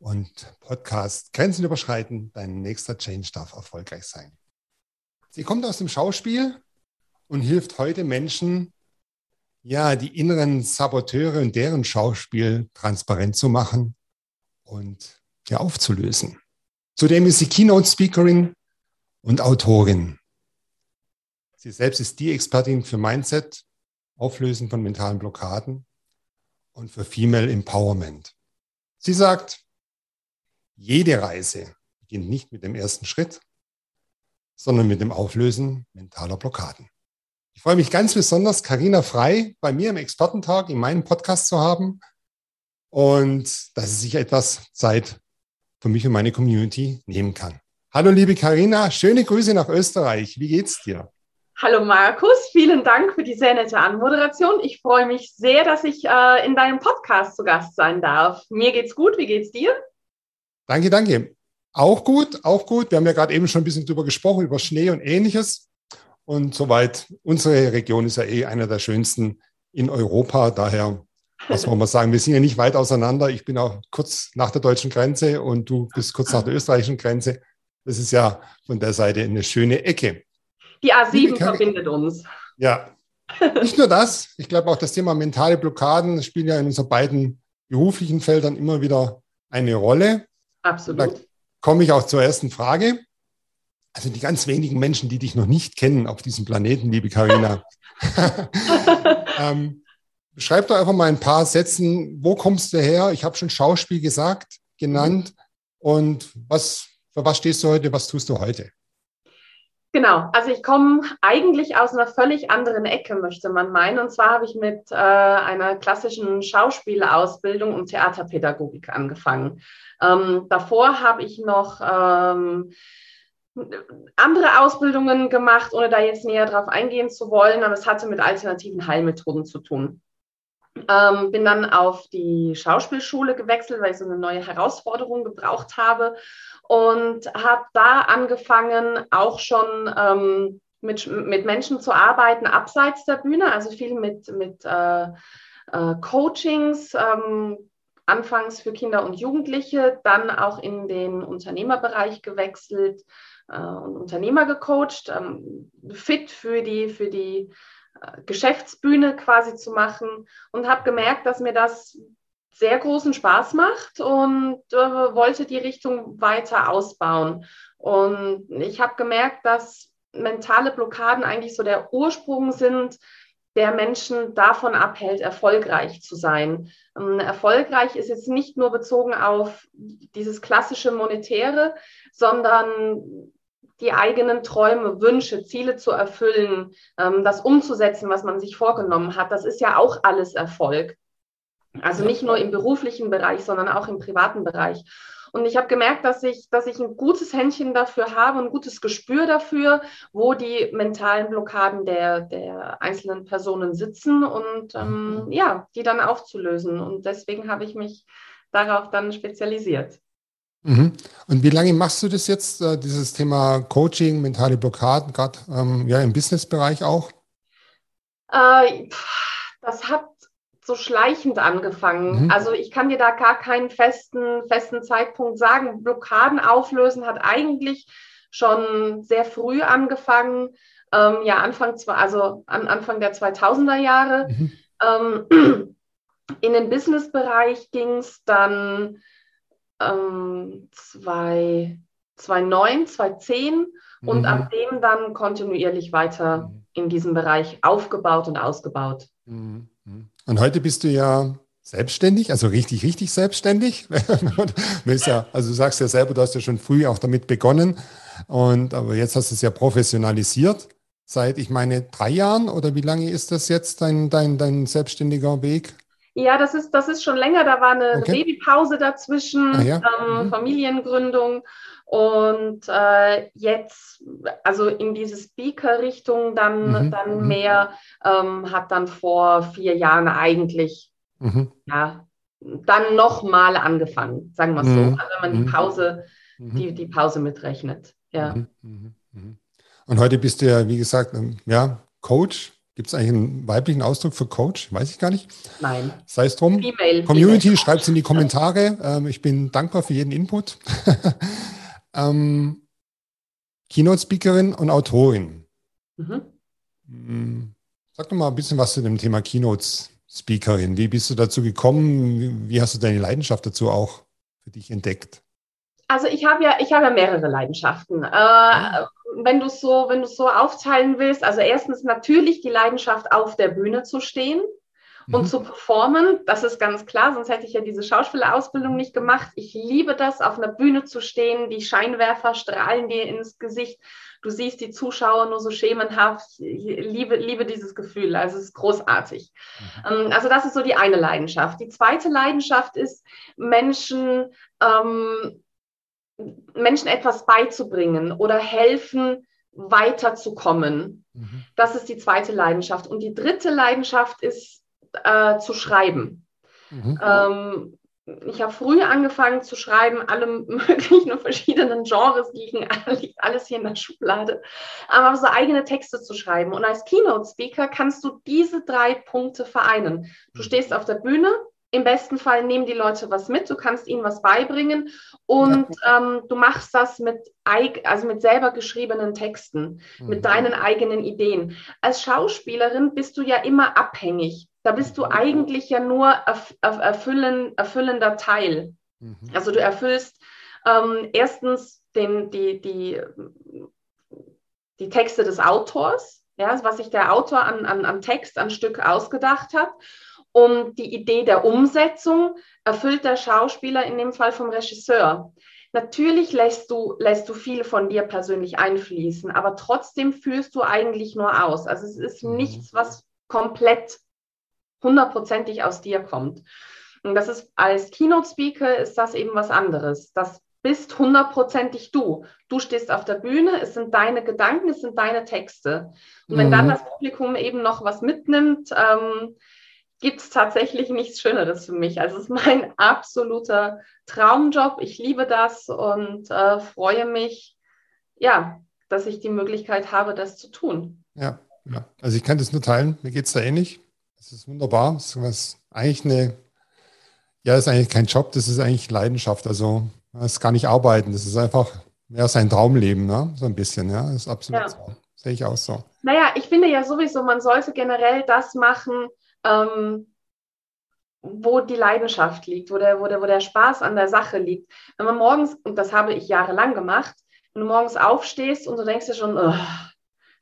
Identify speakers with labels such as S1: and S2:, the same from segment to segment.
S1: und Podcast Grenzen überschreiten, dein nächster Change darf erfolgreich sein. Sie kommt aus dem Schauspiel und hilft heute Menschen, ja, die inneren Saboteure und deren Schauspiel transparent zu machen und ja, aufzulösen. Zudem ist sie Keynote-Speakerin und Autorin. Sie selbst ist die Expertin für Mindset, Auflösen von mentalen Blockaden und für Female Empowerment. Sie sagt, jede Reise beginnt nicht mit dem ersten Schritt, sondern mit dem Auflösen mentaler Blockaden. Ich freue mich ganz besonders, Karina Frei bei mir im Expertentag in meinem Podcast zu haben und dass sie sich etwas Zeit für mich und meine Community nehmen kann. Hallo liebe Karina, schöne Grüße nach Österreich. Wie geht's dir?
S2: Hallo Markus, vielen Dank für die sehr nette Anmoderation. Ich freue mich sehr, dass ich äh, in deinem Podcast zu Gast sein darf. Mir geht's gut, wie geht's dir?
S1: Danke, danke. Auch gut, auch gut. Wir haben ja gerade eben schon ein bisschen drüber gesprochen, über Schnee und ähnliches. Und soweit, unsere Region ist ja eh einer der schönsten in Europa. Daher, was wollen wir sagen, wir sind ja nicht weit auseinander. Ich bin auch kurz nach der deutschen Grenze und du bist kurz nach der österreichischen Grenze. Das ist ja von der Seite eine schöne Ecke.
S2: Die A7 verbindet uns.
S1: Ja. Nicht nur das, ich glaube auch das Thema mentale Blockaden spielt ja in unseren beiden beruflichen Feldern immer wieder eine Rolle.
S2: Absolut. Da
S1: komme ich auch zur ersten Frage. Also die ganz wenigen Menschen, die dich noch nicht kennen auf diesem Planeten, liebe Karina. ähm, beschreib doch einfach mal ein paar Sätzen, wo kommst du her? Ich habe schon Schauspiel gesagt, genannt. Und was, für was stehst du heute? Was tust du heute?
S2: Genau, also ich komme eigentlich aus einer völlig anderen Ecke, möchte man meinen. Und zwar habe ich mit äh, einer klassischen Schauspielausbildung und Theaterpädagogik angefangen. Ähm, davor habe ich noch ähm, andere Ausbildungen gemacht, ohne da jetzt näher drauf eingehen zu wollen, aber es hatte mit alternativen Heilmethoden zu tun. Ähm, bin dann auf die Schauspielschule gewechselt, weil ich so eine neue Herausforderung gebraucht habe. Und habe da angefangen, auch schon ähm, mit, mit Menschen zu arbeiten, abseits der Bühne, also viel mit, mit äh, äh, Coachings, ähm, anfangs für Kinder und Jugendliche, dann auch in den Unternehmerbereich gewechselt äh, und Unternehmer gecoacht, ähm, fit für die, für die Geschäftsbühne quasi zu machen und habe gemerkt, dass mir das sehr großen Spaß macht und äh, wollte die Richtung weiter ausbauen. Und ich habe gemerkt, dass mentale Blockaden eigentlich so der Ursprung sind, der Menschen davon abhält, erfolgreich zu sein. Ähm, erfolgreich ist jetzt nicht nur bezogen auf dieses klassische Monetäre, sondern die eigenen Träume, Wünsche, Ziele zu erfüllen, ähm, das umzusetzen, was man sich vorgenommen hat. Das ist ja auch alles Erfolg. Also nicht nur im beruflichen Bereich, sondern auch im privaten Bereich. Und ich habe gemerkt, dass ich, dass ich ein gutes Händchen dafür habe, ein gutes Gespür dafür, wo die mentalen Blockaden der, der einzelnen Personen sitzen und ähm, mhm. ja, die dann aufzulösen. Und deswegen habe ich mich darauf dann spezialisiert.
S1: Mhm. Und wie lange machst du das jetzt, äh, dieses Thema Coaching, mentale Blockaden, gerade ähm, ja, im Businessbereich auch?
S2: Äh, das hat so schleichend angefangen. Mhm. Also ich kann dir da gar keinen festen, festen Zeitpunkt sagen. Blockaden auflösen hat eigentlich schon sehr früh angefangen. Ähm, ja, Anfang, also an Anfang der 2000er Jahre. Mhm. Ähm, in den Businessbereich ging es dann ähm, 2009, 2010 und mhm. ab dem dann kontinuierlich weiter mhm. in diesem Bereich aufgebaut und ausgebaut.
S1: Mhm. mhm. Und heute bist du ja selbstständig, also richtig, richtig selbstständig. ja, also du sagst ja selber, du hast ja schon früh auch damit begonnen. Und aber jetzt hast du es ja professionalisiert. Seit, ich meine, drei Jahren oder wie lange ist das jetzt dein, dein, dein selbstständiger Weg?
S2: Ja, das ist, das ist schon länger. Da war eine, okay. Babypause dazwischen, ah, ja. ähm, mhm. Familiengründung. Und äh, jetzt, also in diese Speaker-Richtung dann, mhm. dann mhm. mehr, ähm, hat dann vor vier Jahren eigentlich, mhm. ja, dann nochmal angefangen, sagen wir es so. Mhm. Also wenn man die mhm. Pause, die, die Pause mitrechnet. Ja.
S1: Und heute bist du ja, wie gesagt, ähm, ja, Coach Gibt es eigentlich einen weiblichen Ausdruck für Coach? Weiß ich gar nicht.
S2: Nein.
S1: Sei es drum. Female, Community, schreibt es in die Kommentare. Ähm, ich bin dankbar für jeden Input. ähm, Keynote-Speakerin und Autorin. Mhm. Hm, sag doch mal ein bisschen was zu dem Thema Keynote-Speakerin. Wie bist du dazu gekommen? Wie hast du deine Leidenschaft dazu auch für dich entdeckt?
S2: Also ich habe ja, ich habe ja mehrere Leidenschaften. Äh, wenn du so, wenn du so aufteilen willst, also erstens natürlich die Leidenschaft auf der Bühne zu stehen und mhm. zu performen, das ist ganz klar, sonst hätte ich ja diese Schauspielerausbildung nicht gemacht. Ich liebe das, auf einer Bühne zu stehen, die Scheinwerfer strahlen dir ins Gesicht, du siehst die Zuschauer nur so schemenhaft. Ich liebe, liebe dieses Gefühl, also es ist großartig. Mhm. Ähm, also das ist so die eine Leidenschaft. Die zweite Leidenschaft ist, Menschen ähm, Menschen etwas beizubringen oder helfen, weiterzukommen. Mhm. Das ist die zweite Leidenschaft. Und die dritte Leidenschaft ist äh, zu schreiben. Mhm. Ähm, ich habe früh angefangen zu schreiben, alle möglichen verschiedenen Genres liegen alles hier in der Schublade, aber so eigene Texte zu schreiben. Und als Keynote-Speaker kannst du diese drei Punkte vereinen. Du mhm. stehst auf der Bühne, im besten Fall nehmen die Leute was mit, du kannst ihnen was beibringen und ähm, du machst das mit, also mit selber geschriebenen Texten, mhm. mit deinen eigenen Ideen. Als Schauspielerin bist du ja immer abhängig. Da bist du mhm. eigentlich ja nur erf erfüllen, erfüllender Teil. Mhm. Also du erfüllst ähm, erstens den, die, die, die Texte des Autors, ja, was sich der Autor an, an, an Text, an Stück ausgedacht hat. Und die Idee der Umsetzung erfüllt der Schauspieler in dem Fall vom Regisseur. Natürlich lässt du, lässt du viel von dir persönlich einfließen, aber trotzdem führst du eigentlich nur aus. Also es ist mhm. nichts, was komplett hundertprozentig aus dir kommt. Und das ist als Keynote-Speaker ist das eben was anderes. Das bist hundertprozentig du. Du stehst auf der Bühne, es sind deine Gedanken, es sind deine Texte. Und wenn mhm. dann das Publikum eben noch was mitnimmt, ähm, gibt es tatsächlich nichts Schöneres für mich. Also es ist mein absoluter Traumjob. Ich liebe das und äh, freue mich, ja, dass ich die Möglichkeit habe, das zu tun.
S1: Ja, ja. also ich kann das nur teilen. Mir geht es da ähnlich. Es ist wunderbar. Es ist eigentlich eine, ja, es ist eigentlich kein Job, das ist eigentlich Leidenschaft. Also es ist gar nicht arbeiten, das ist einfach mehr sein Traumleben, ne? so ein bisschen. Ja, das ist absolut ja. so. Sehe ich auch so.
S2: Naja, ich finde ja sowieso, man sollte generell das machen, ähm, wo die Leidenschaft liegt, wo der, wo, der, wo der Spaß an der Sache liegt. Wenn man morgens, und das habe ich jahrelang gemacht, wenn du morgens aufstehst und du denkst dir schon, oh,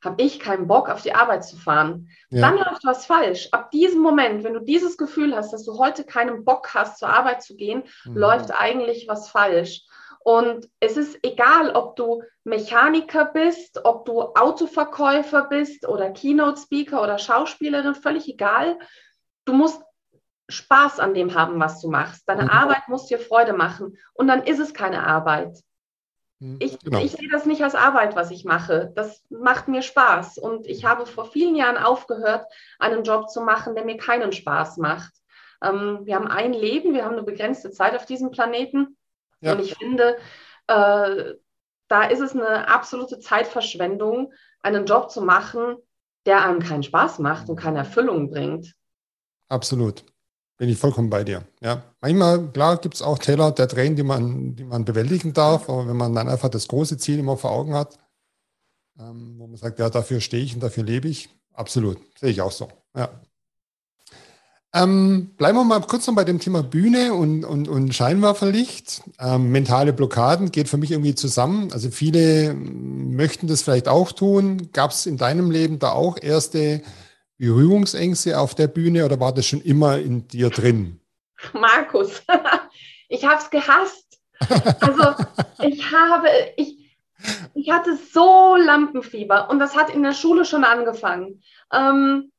S2: habe ich keinen Bock, auf die Arbeit zu fahren, ja. dann läuft was falsch. Ab diesem Moment, wenn du dieses Gefühl hast, dass du heute keinen Bock hast, zur Arbeit zu gehen, mhm. läuft eigentlich was falsch. Und es ist egal, ob du Mechaniker bist, ob du Autoverkäufer bist oder Keynote-Speaker oder Schauspielerin, völlig egal. Du musst Spaß an dem haben, was du machst. Deine mhm. Arbeit muss dir Freude machen. Und dann ist es keine Arbeit. Mhm, ich, genau. ich, sehe das nicht als Arbeit, was ich mache. Das macht mir Spaß. Und ich habe vor vielen Jahren aufgehört, einen Job zu machen, der mir keinen Spaß macht. Ähm, wir haben ein Leben, wir haben eine begrenzte Zeit auf diesem Planeten. Ja. Und ich finde, äh, da ist es eine absolute Zeitverschwendung, einen Job zu machen, der einem keinen Spaß macht und keine Erfüllung bringt.
S1: Absolut. Bin ich vollkommen bei dir. Ja. Manchmal, klar, gibt es auch Täler der Tränen, die man, die man bewältigen darf, aber wenn man dann einfach das große Ziel immer vor Augen hat, ähm, wo man sagt, ja, dafür stehe ich und dafür lebe ich, absolut. Sehe ich auch so. Ja. Ähm, bleiben wir mal kurz noch bei dem Thema Bühne und, und, und Scheinwerferlicht. Ähm, mentale Blockaden geht für mich irgendwie zusammen. Also viele möchten das vielleicht auch tun. Gab es in deinem Leben da auch erste Berührungsängste auf der Bühne oder war das schon immer in dir drin?
S2: Markus, ich habe es gehasst. Also ich habe, ich, ich hatte so Lampenfieber und das hat in der Schule schon angefangen. Ähm,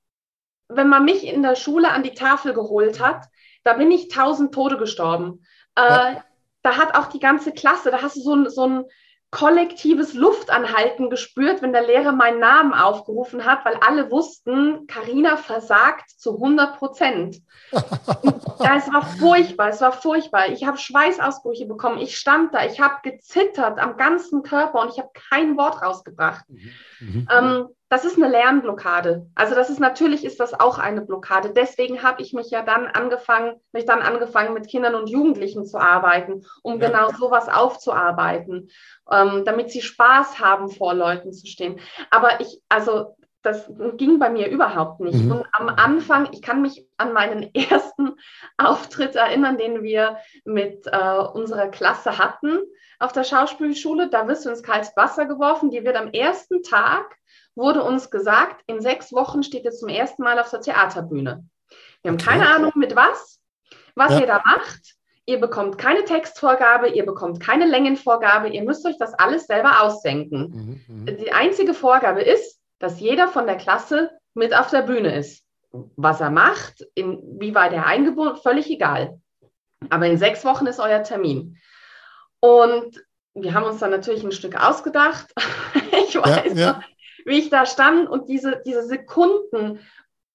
S2: wenn man mich in der Schule an die Tafel geholt hat, da bin ich tausend Tode gestorben. Äh, ja. Da hat auch die ganze Klasse, da hast du so ein, so ein kollektives Luftanhalten gespürt, wenn der Lehrer meinen Namen aufgerufen hat, weil alle wussten, Karina versagt zu 100 Prozent. ja, es war furchtbar, es war furchtbar. Ich habe Schweißausbrüche bekommen. Ich stand da, ich habe gezittert am ganzen Körper und ich habe kein Wort rausgebracht. Mhm. Mhm. Ähm, das ist eine Lernblockade. Also das ist natürlich ist das auch eine Blockade. Deswegen habe ich mich ja dann angefangen, mich dann angefangen mit Kindern und Jugendlichen zu arbeiten, um ja. genau sowas aufzuarbeiten, ähm, damit sie Spaß haben, vor Leuten zu stehen. Aber ich, also das ging bei mir überhaupt nicht. Mhm. Und am Anfang, ich kann mich an meinen ersten Auftritt erinnern, den wir mit äh, unserer Klasse hatten auf der Schauspielschule. Da wirst du ins kalte Wasser geworfen. Die wird am ersten Tag wurde uns gesagt, in sechs Wochen steht ihr zum ersten Mal auf der Theaterbühne. Wir haben okay. keine Ahnung mit was, was ja. ihr da macht. Ihr bekommt keine Textvorgabe, ihr bekommt keine Längenvorgabe, ihr müsst euch das alles selber ausdenken. Mhm, mhm. Die einzige Vorgabe ist, dass jeder von der Klasse mit auf der Bühne ist. Was er macht, inwieweit er eingebunden, völlig egal. Aber in sechs Wochen ist euer Termin. Und wir haben uns dann natürlich ein Stück ausgedacht. ich weiß, ja, ja wie ich da stand und diese, diese Sekunden,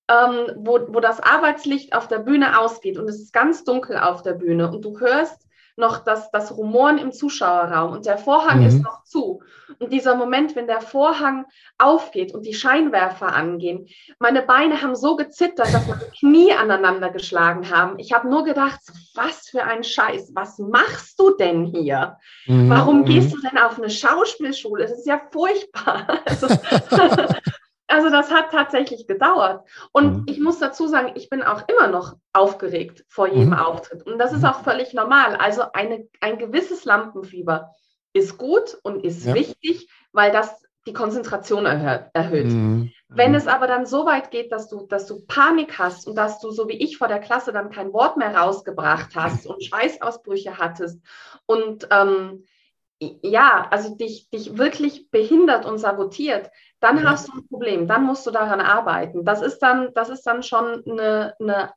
S2: ähm, wo, wo das Arbeitslicht auf der Bühne ausgeht und es ist ganz dunkel auf der Bühne und du hörst noch das, das Rumoren im Zuschauerraum und der Vorhang mhm. ist noch zu. Und dieser Moment, wenn der Vorhang aufgeht und die Scheinwerfer angehen, meine Beine haben so gezittert, dass meine Knie aneinander geschlagen haben. Ich habe nur gedacht, was für ein Scheiß, was machst du denn hier? Mhm. Warum mhm. gehst du denn auf eine Schauspielschule? Das ist ja furchtbar. Also, also das hat tatsächlich gedauert. Und mhm. ich muss dazu sagen, ich bin auch immer noch aufgeregt vor jedem mhm. Auftritt. Und das ist mhm. auch völlig normal. Also eine, ein gewisses Lampenfieber ist gut und ist ja. wichtig, weil das die Konzentration erhöht. erhöht. Mhm. Wenn mhm. es aber dann so weit geht, dass du, dass du Panik hast und dass du, so wie ich vor der Klasse, dann kein Wort mehr rausgebracht hast und Schweißausbrüche hattest und ähm, ja, also dich, dich wirklich behindert und sabotiert, dann ja. hast du ein Problem, dann musst du daran arbeiten. Das ist dann, das ist dann schon eine, eine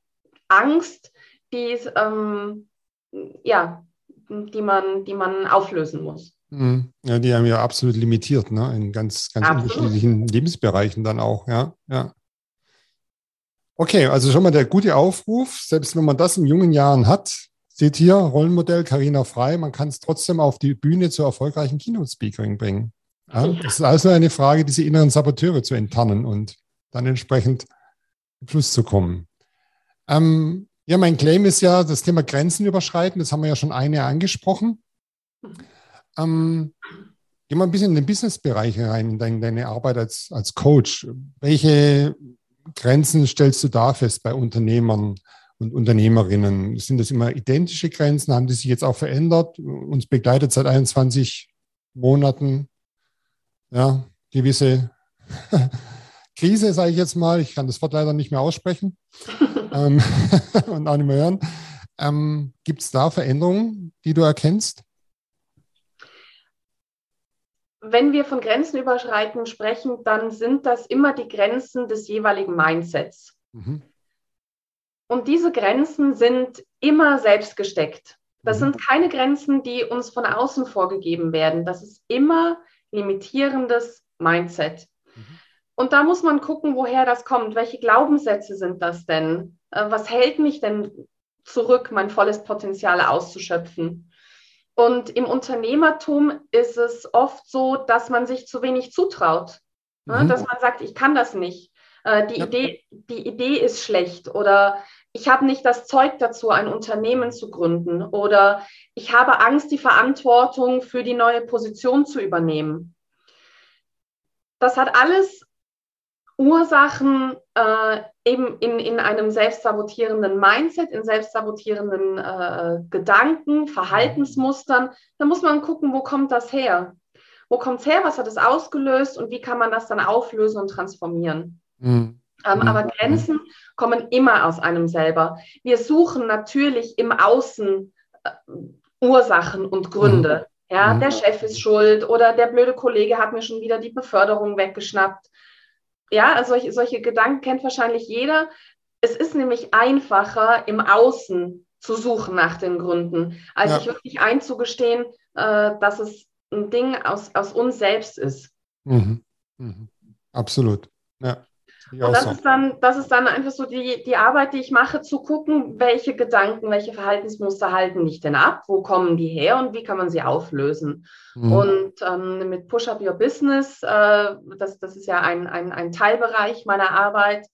S2: Angst, die, ähm, ja, die, man, die man auflösen muss.
S1: Mhm. Ja, die haben ja absolut limitiert, ne? in ganz, ganz unterschiedlichen Lebensbereichen dann auch, ja. ja. Okay, also schon mal der gute Aufruf, selbst wenn man das in jungen Jahren hat, seht hier, Rollenmodell Karina Frei, man kann es trotzdem auf die Bühne zur erfolgreichen Keynote-Speakerin bringen. Ja, das ist also eine Frage, diese inneren Saboteure zu enttarnen und dann entsprechend im Fluss zu kommen. Ähm, ja, mein Claim ist ja das Thema Grenzen überschreiten. Das haben wir ja schon eine angesprochen. Ähm, geh mal ein bisschen in den Business-Bereich rein, in deine, deine Arbeit als, als Coach. Welche Grenzen stellst du da fest bei Unternehmern und Unternehmerinnen? Sind das immer identische Grenzen? Haben die sich jetzt auch verändert? Uns begleitet seit 21 Monaten ja, gewisse Krise, sage ich jetzt mal. Ich kann das Wort leider nicht mehr aussprechen ähm, und auch nicht mehr hören. Ähm, Gibt es da Veränderungen, die du erkennst?
S2: Wenn wir von Grenzen überschreiten sprechen, dann sind das immer die Grenzen des jeweiligen Mindsets. Mhm. Und diese Grenzen sind immer selbst gesteckt. Das mhm. sind keine Grenzen, die uns von außen vorgegeben werden. Das ist immer limitierendes Mindset. Mhm. Und da muss man gucken, woher das kommt. Welche Glaubenssätze sind das denn? Äh, was hält mich denn zurück, mein volles Potenzial auszuschöpfen? Und im Unternehmertum ist es oft so, dass man sich zu wenig zutraut. Mhm. Dass man sagt, ich kann das nicht. Äh, die, ja. Idee, die Idee ist schlecht oder ich habe nicht das Zeug dazu, ein Unternehmen zu gründen oder ich habe Angst, die Verantwortung für die neue Position zu übernehmen. Das hat alles Ursachen äh, eben in, in einem selbstsabotierenden Mindset, in selbstsabotierenden äh, Gedanken, Verhaltensmustern. Da muss man gucken, wo kommt das her? Wo kommt es her? Was hat es ausgelöst? Und wie kann man das dann auflösen und transformieren? Mhm. Ähm, mhm. Aber Grenzen kommen immer aus einem selber. Wir suchen natürlich im Außen äh, Ursachen und Gründe. Mhm. Ja, mhm. der Chef ist schuld oder der blöde Kollege hat mir schon wieder die Beförderung weggeschnappt. Ja, also solche, solche Gedanken kennt wahrscheinlich jeder. Es ist nämlich einfacher, im Außen zu suchen nach den Gründen, als ja. sich wirklich einzugestehen, äh, dass es ein Ding aus, aus uns selbst ist.
S1: Mhm. Mhm. Absolut. Ja.
S2: Und das ist dann, das ist dann einfach so die, die Arbeit, die ich mache, zu gucken, welche Gedanken, welche Verhaltensmuster halten mich denn ab, wo kommen die her und wie kann man sie auflösen. Mhm. Und ähm, mit Push Up Your Business, äh, das, das ist ja ein, ein, ein Teilbereich meiner Arbeit,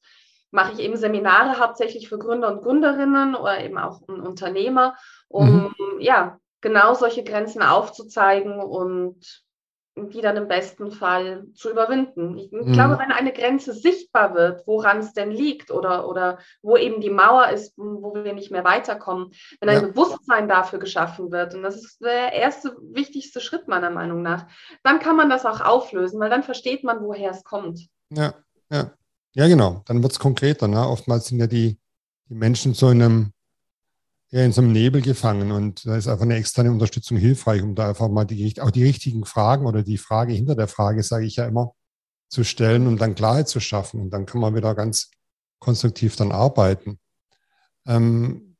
S2: mache ich eben Seminare hauptsächlich für Gründer und Gründerinnen oder eben auch Unternehmer, um mhm. ja genau solche Grenzen aufzuzeigen und die dann im besten Fall zu überwinden. Ich mhm. glaube, wenn eine Grenze sichtbar wird, woran es denn liegt oder, oder wo eben die Mauer ist, wo wir nicht mehr weiterkommen, wenn ein ja. Bewusstsein dafür geschaffen wird, und das ist der erste wichtigste Schritt meiner Meinung nach, dann kann man das auch auflösen, weil dann versteht man, woher es kommt.
S1: Ja, ja. Ja, genau. Dann wird es konkreter. Ne? Oftmals sind ja die, die Menschen so in einem ja, in so einem Nebel gefangen und da ist einfach eine externe Unterstützung hilfreich, um da einfach mal die, auch die richtigen Fragen oder die Frage hinter der Frage, sage ich ja immer, zu stellen und dann Klarheit zu schaffen. Und dann kann man wieder ganz konstruktiv dann arbeiten. Ähm,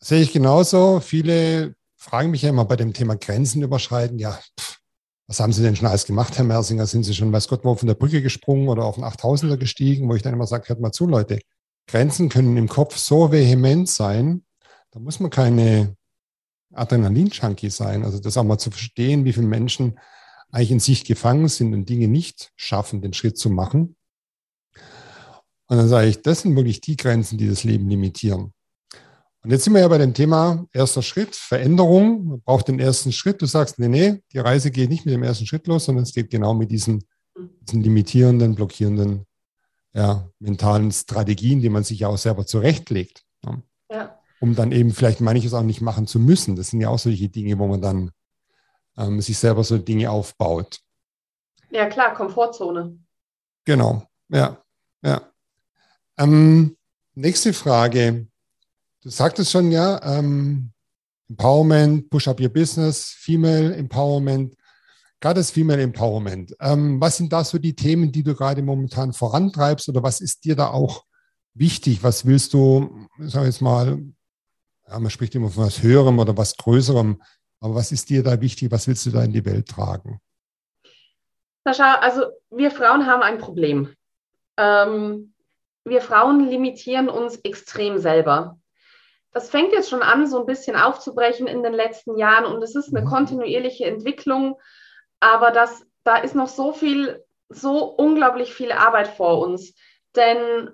S1: sehe ich genauso. Viele fragen mich ja immer bei dem Thema Grenzen überschreiten. Ja, pff, was haben Sie denn schon alles gemacht, Herr Mersinger? Sind Sie schon, weiß Gott, wo von der Brücke gesprungen oder auf den 8000er gestiegen? Wo ich dann immer sage, hört mal zu, Leute. Grenzen können im Kopf so vehement sein, da muss man keine Adrenalin-Junkie sein. Also das auch mal zu verstehen, wie viele Menschen eigentlich in sich gefangen sind und Dinge nicht schaffen, den Schritt zu machen. Und dann sage ich, das sind wirklich die Grenzen, die das Leben limitieren. Und jetzt sind wir ja bei dem Thema erster Schritt, Veränderung. Man braucht den ersten Schritt. Du sagst, nee, nee, die Reise geht nicht mit dem ersten Schritt los, sondern es geht genau mit diesen, diesen limitierenden, blockierenden, ja, mentalen Strategien, die man sich ja auch selber zurechtlegt. Um dann eben vielleicht manches auch nicht machen zu müssen. Das sind ja auch solche Dinge, wo man dann ähm, sich selber so Dinge aufbaut.
S2: Ja, klar, Komfortzone.
S1: Genau, ja, ja. Ähm, nächste Frage. Du sagtest schon, ja, ähm, Empowerment, Push Up Your Business, Female Empowerment, gerade das Female Empowerment. Ähm, was sind da so die Themen, die du gerade momentan vorantreibst oder was ist dir da auch wichtig? Was willst du, sag ich jetzt mal, ja, man spricht immer von was Höherem oder was Größerem. Aber was ist dir da wichtig? Was willst du da in die Welt tragen?
S2: Sascha, also wir Frauen haben ein Problem. Ähm, wir Frauen limitieren uns extrem selber. Das fängt jetzt schon an, so ein bisschen aufzubrechen in den letzten Jahren und es ist eine mhm. kontinuierliche Entwicklung, aber das, da ist noch so viel, so unglaublich viel Arbeit vor uns. Denn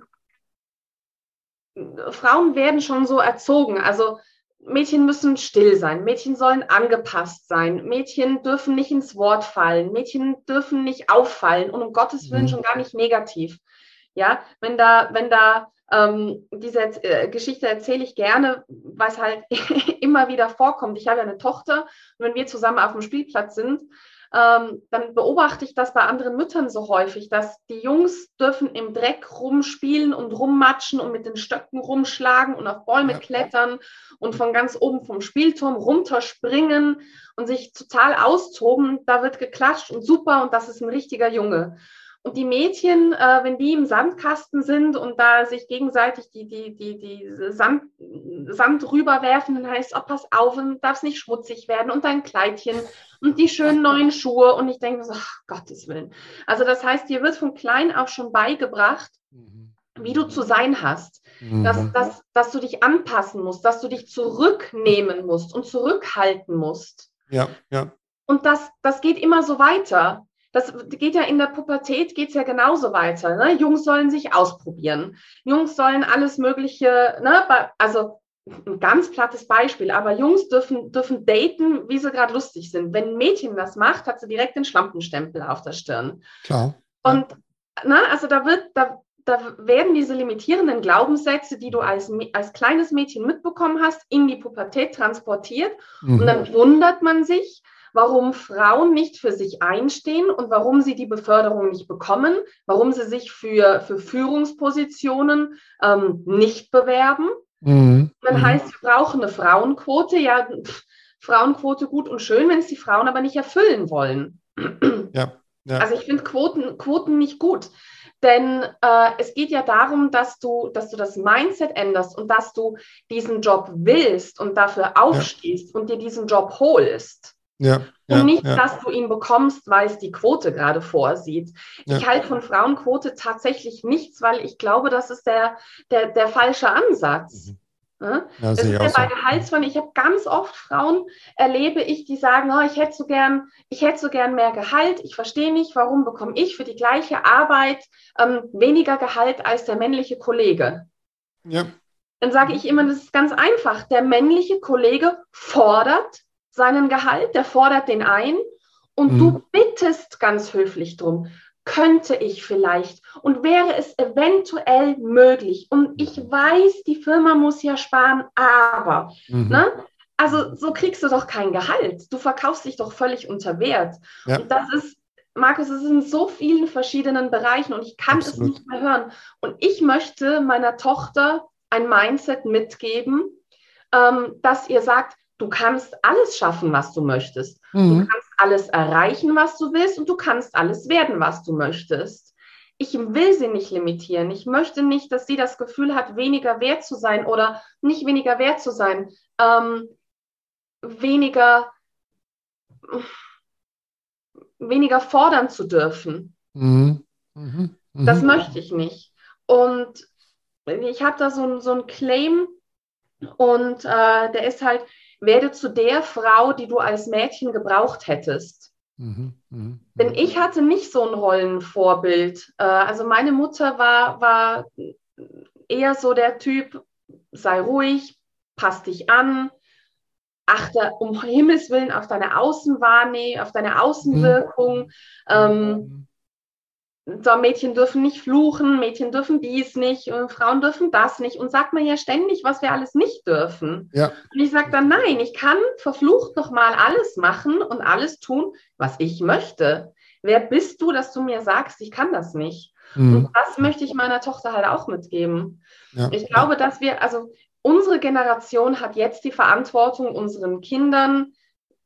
S2: Frauen werden schon so erzogen. Also Mädchen müssen still sein, Mädchen sollen angepasst sein, Mädchen dürfen nicht ins Wort fallen, Mädchen dürfen nicht auffallen und um Gottes Willen mhm. schon gar nicht negativ. Ja, wenn da, wenn da ähm, diese äh, Geschichte erzähle ich gerne, weil es halt immer wieder vorkommt. Ich habe ja eine Tochter und wenn wir zusammen auf dem Spielplatz sind, ähm, dann beobachte ich das bei anderen Müttern so häufig, dass die Jungs dürfen im Dreck rumspielen und rummatschen und mit den Stöcken rumschlagen und auf Bäume ja. klettern und von ganz oben vom Spielturm runterspringen und sich total austoben. Da wird geklatscht und super und das ist ein richtiger Junge. Und die Mädchen, äh, wenn die im Sandkasten sind und da sich gegenseitig die, die, die, die Sand, Sand rüberwerfen, dann heißt, oh, pass auf, und darf es nicht schmutzig werden und dein Kleidchen und die schönen neuen Schuhe. Und ich denke so, ach, Gottes Willen. Also das heißt, dir wird von klein auf schon beigebracht, mhm. wie du zu sein hast. Mhm. Dass, dass, dass du dich anpassen musst, dass du dich zurücknehmen musst und zurückhalten musst.
S1: Ja, ja.
S2: Und das, das geht immer so weiter das geht ja in der Pubertät, geht es ja genauso weiter. Ne? Jungs sollen sich ausprobieren. Jungs sollen alles Mögliche, ne? also ein ganz plattes Beispiel, aber Jungs dürfen, dürfen daten, wie sie gerade lustig sind. Wenn ein Mädchen das macht, hat sie direkt den Schlampenstempel auf der Stirn.
S1: Klar.
S2: Und ne, also da wird, da, da werden diese limitierenden Glaubenssätze, die du als, als kleines Mädchen mitbekommen hast, in die Pubertät transportiert. Mhm. Und dann wundert man sich, warum Frauen nicht für sich einstehen und warum sie die Beförderung nicht bekommen, warum sie sich für, für Führungspositionen ähm, nicht bewerben. Mhm. Dann mhm. heißt, wir brauchen eine Frauenquote. Ja, pff, Frauenquote gut und schön, wenn es die Frauen aber nicht erfüllen wollen.
S1: Ja. ja.
S2: Also ich finde Quoten, Quoten nicht gut. Denn äh, es geht ja darum, dass du, dass du das Mindset änderst und dass du diesen Job willst und dafür aufstehst ja. und dir diesen Job holst. Ja, und nicht, ja. dass du ihn bekommst, weil es die Quote gerade vorsieht. Ja. Ich halte von Frauenquote tatsächlich nichts, weil ich glaube, das ist der, der, der falsche Ansatz. Mhm. Ja, das ist ja bei Gehaltsverhandlungen. Ich habe ganz oft Frauen erlebe ich, die sagen, oh, ich hätte so gern, ich hätte so gern mehr Gehalt. Ich verstehe nicht, warum bekomme ich für die gleiche Arbeit ähm, weniger Gehalt als der männliche Kollege. Ja. Dann sage ich immer, das ist ganz einfach. Der männliche Kollege fordert seinen Gehalt, der fordert den ein und mhm. du bittest ganz höflich drum könnte ich vielleicht und wäre es eventuell möglich. Und ich weiß, die Firma muss ja sparen, aber, mhm. ne? Also so kriegst du doch kein Gehalt. Du verkaufst dich doch völlig unter Wert. Ja. Und das ist, Markus, es ist in so vielen verschiedenen Bereichen und ich kann Absolut. es nicht mehr hören. Und ich möchte meiner Tochter ein Mindset mitgeben, ähm, dass ihr sagt, du kannst alles schaffen, was du möchtest. Mhm. Du kannst alles erreichen, was du willst und du kannst alles werden, was du möchtest. Ich will sie nicht limitieren. Ich möchte nicht, dass sie das Gefühl hat, weniger wert zu sein oder nicht weniger wert zu sein, ähm, weniger, weniger fordern zu dürfen. Mhm. Mhm. Mhm. Das möchte ich nicht. Und ich habe da so, so einen Claim und äh, der ist halt, werde zu der Frau, die du als Mädchen gebraucht hättest. Mhm, mh, Denn mhm. ich hatte nicht so ein Rollenvorbild. Äh, also meine Mutter war, war eher so der Typ, sei ruhig, pass dich an, achte um Himmels Willen auf deine Außenwahrnehmung, auf deine Außenwirkung. Mhm. Ähm, so, Mädchen dürfen nicht fluchen, Mädchen dürfen dies nicht, Frauen dürfen das nicht. Und sagt man ja ständig, was wir alles nicht dürfen. Ja. Und ich sage dann, nein, ich kann verflucht nochmal alles machen und alles tun, was ich möchte. Wer bist du, dass du mir sagst, ich kann das nicht? Mhm. Und das möchte ich meiner Tochter halt auch mitgeben. Ja. Ich glaube, dass wir, also unsere Generation hat jetzt die Verantwortung, unseren Kindern,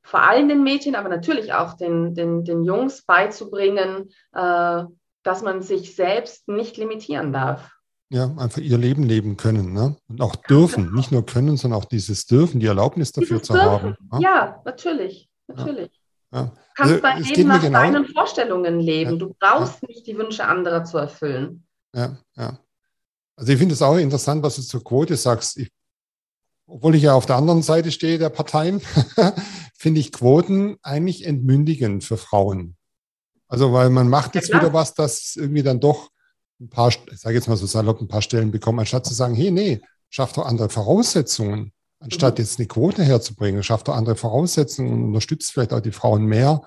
S2: vor allem den Mädchen, aber natürlich auch den, den, den Jungs beizubringen, äh, dass man sich selbst nicht limitieren darf.
S1: Ja, einfach ihr Leben leben können. Ne? Und auch dürfen, nicht nur können, sondern auch dieses Dürfen, die Erlaubnis dafür dieses zu dürfen. haben.
S2: Ne? Ja, natürlich, natürlich. Ja. Ja. Du kannst also, dein Leben nach genau, deinen Vorstellungen leben. Ja. Du brauchst nicht die Wünsche anderer zu erfüllen.
S1: Ja, ja. Also ich finde es auch interessant, was du zur Quote sagst. Ich, obwohl ich ja auf der anderen Seite stehe der Parteien, finde ich Quoten eigentlich entmündigend für Frauen. Also, weil man macht jetzt ja, wieder was, das irgendwie dann doch ein paar, ich sage jetzt mal so salopp, ein paar Stellen bekommt, anstatt zu sagen, hey, nee, schafft doch andere Voraussetzungen, anstatt mhm. jetzt eine Quote herzubringen, schafft doch andere Voraussetzungen und unterstützt vielleicht auch die Frauen mehr,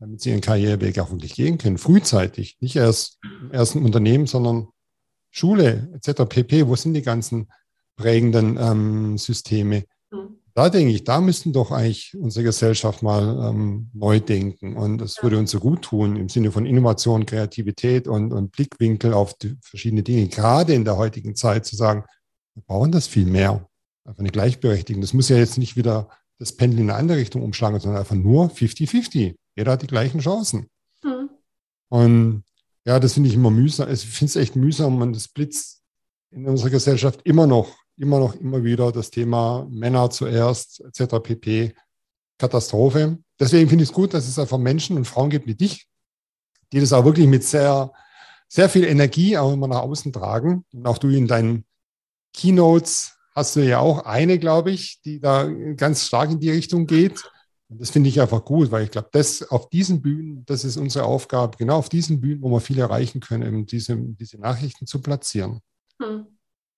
S1: damit sie ihren Karriereweg wirklich gehen können, frühzeitig, nicht erst im ersten Unternehmen, sondern Schule etc. pp. Wo sind die ganzen prägenden ähm, Systeme? Da denke ich, da müssten doch eigentlich unsere Gesellschaft mal ähm, neu denken. Und das würde uns so gut tun im Sinne von Innovation, Kreativität und, und Blickwinkel auf verschiedene Dinge, gerade in der heutigen Zeit zu sagen, wir brauchen das viel mehr. Einfach eine Gleichberechtigung. Das muss ja jetzt nicht wieder das Pendel in eine andere Richtung umschlagen, sondern einfach nur 50-50. Jeder hat die gleichen Chancen. Mhm. Und ja, das finde ich immer mühsam. Ich finde es echt mühsam und das blitzt in unserer Gesellschaft immer noch immer noch immer wieder das Thema Männer zuerst etc. pp. Katastrophe. Deswegen finde ich es gut, dass es einfach Menschen und Frauen gibt wie dich, die das auch wirklich mit sehr, sehr viel Energie auch immer nach außen tragen. Und auch du in deinen Keynotes hast du ja auch eine, glaube ich, die da ganz stark in die Richtung geht. Und das finde ich einfach gut, weil ich glaube, das auf diesen Bühnen, das ist unsere Aufgabe, genau auf diesen Bühnen, wo wir viel erreichen können, eben diese, diese Nachrichten zu platzieren. Hm.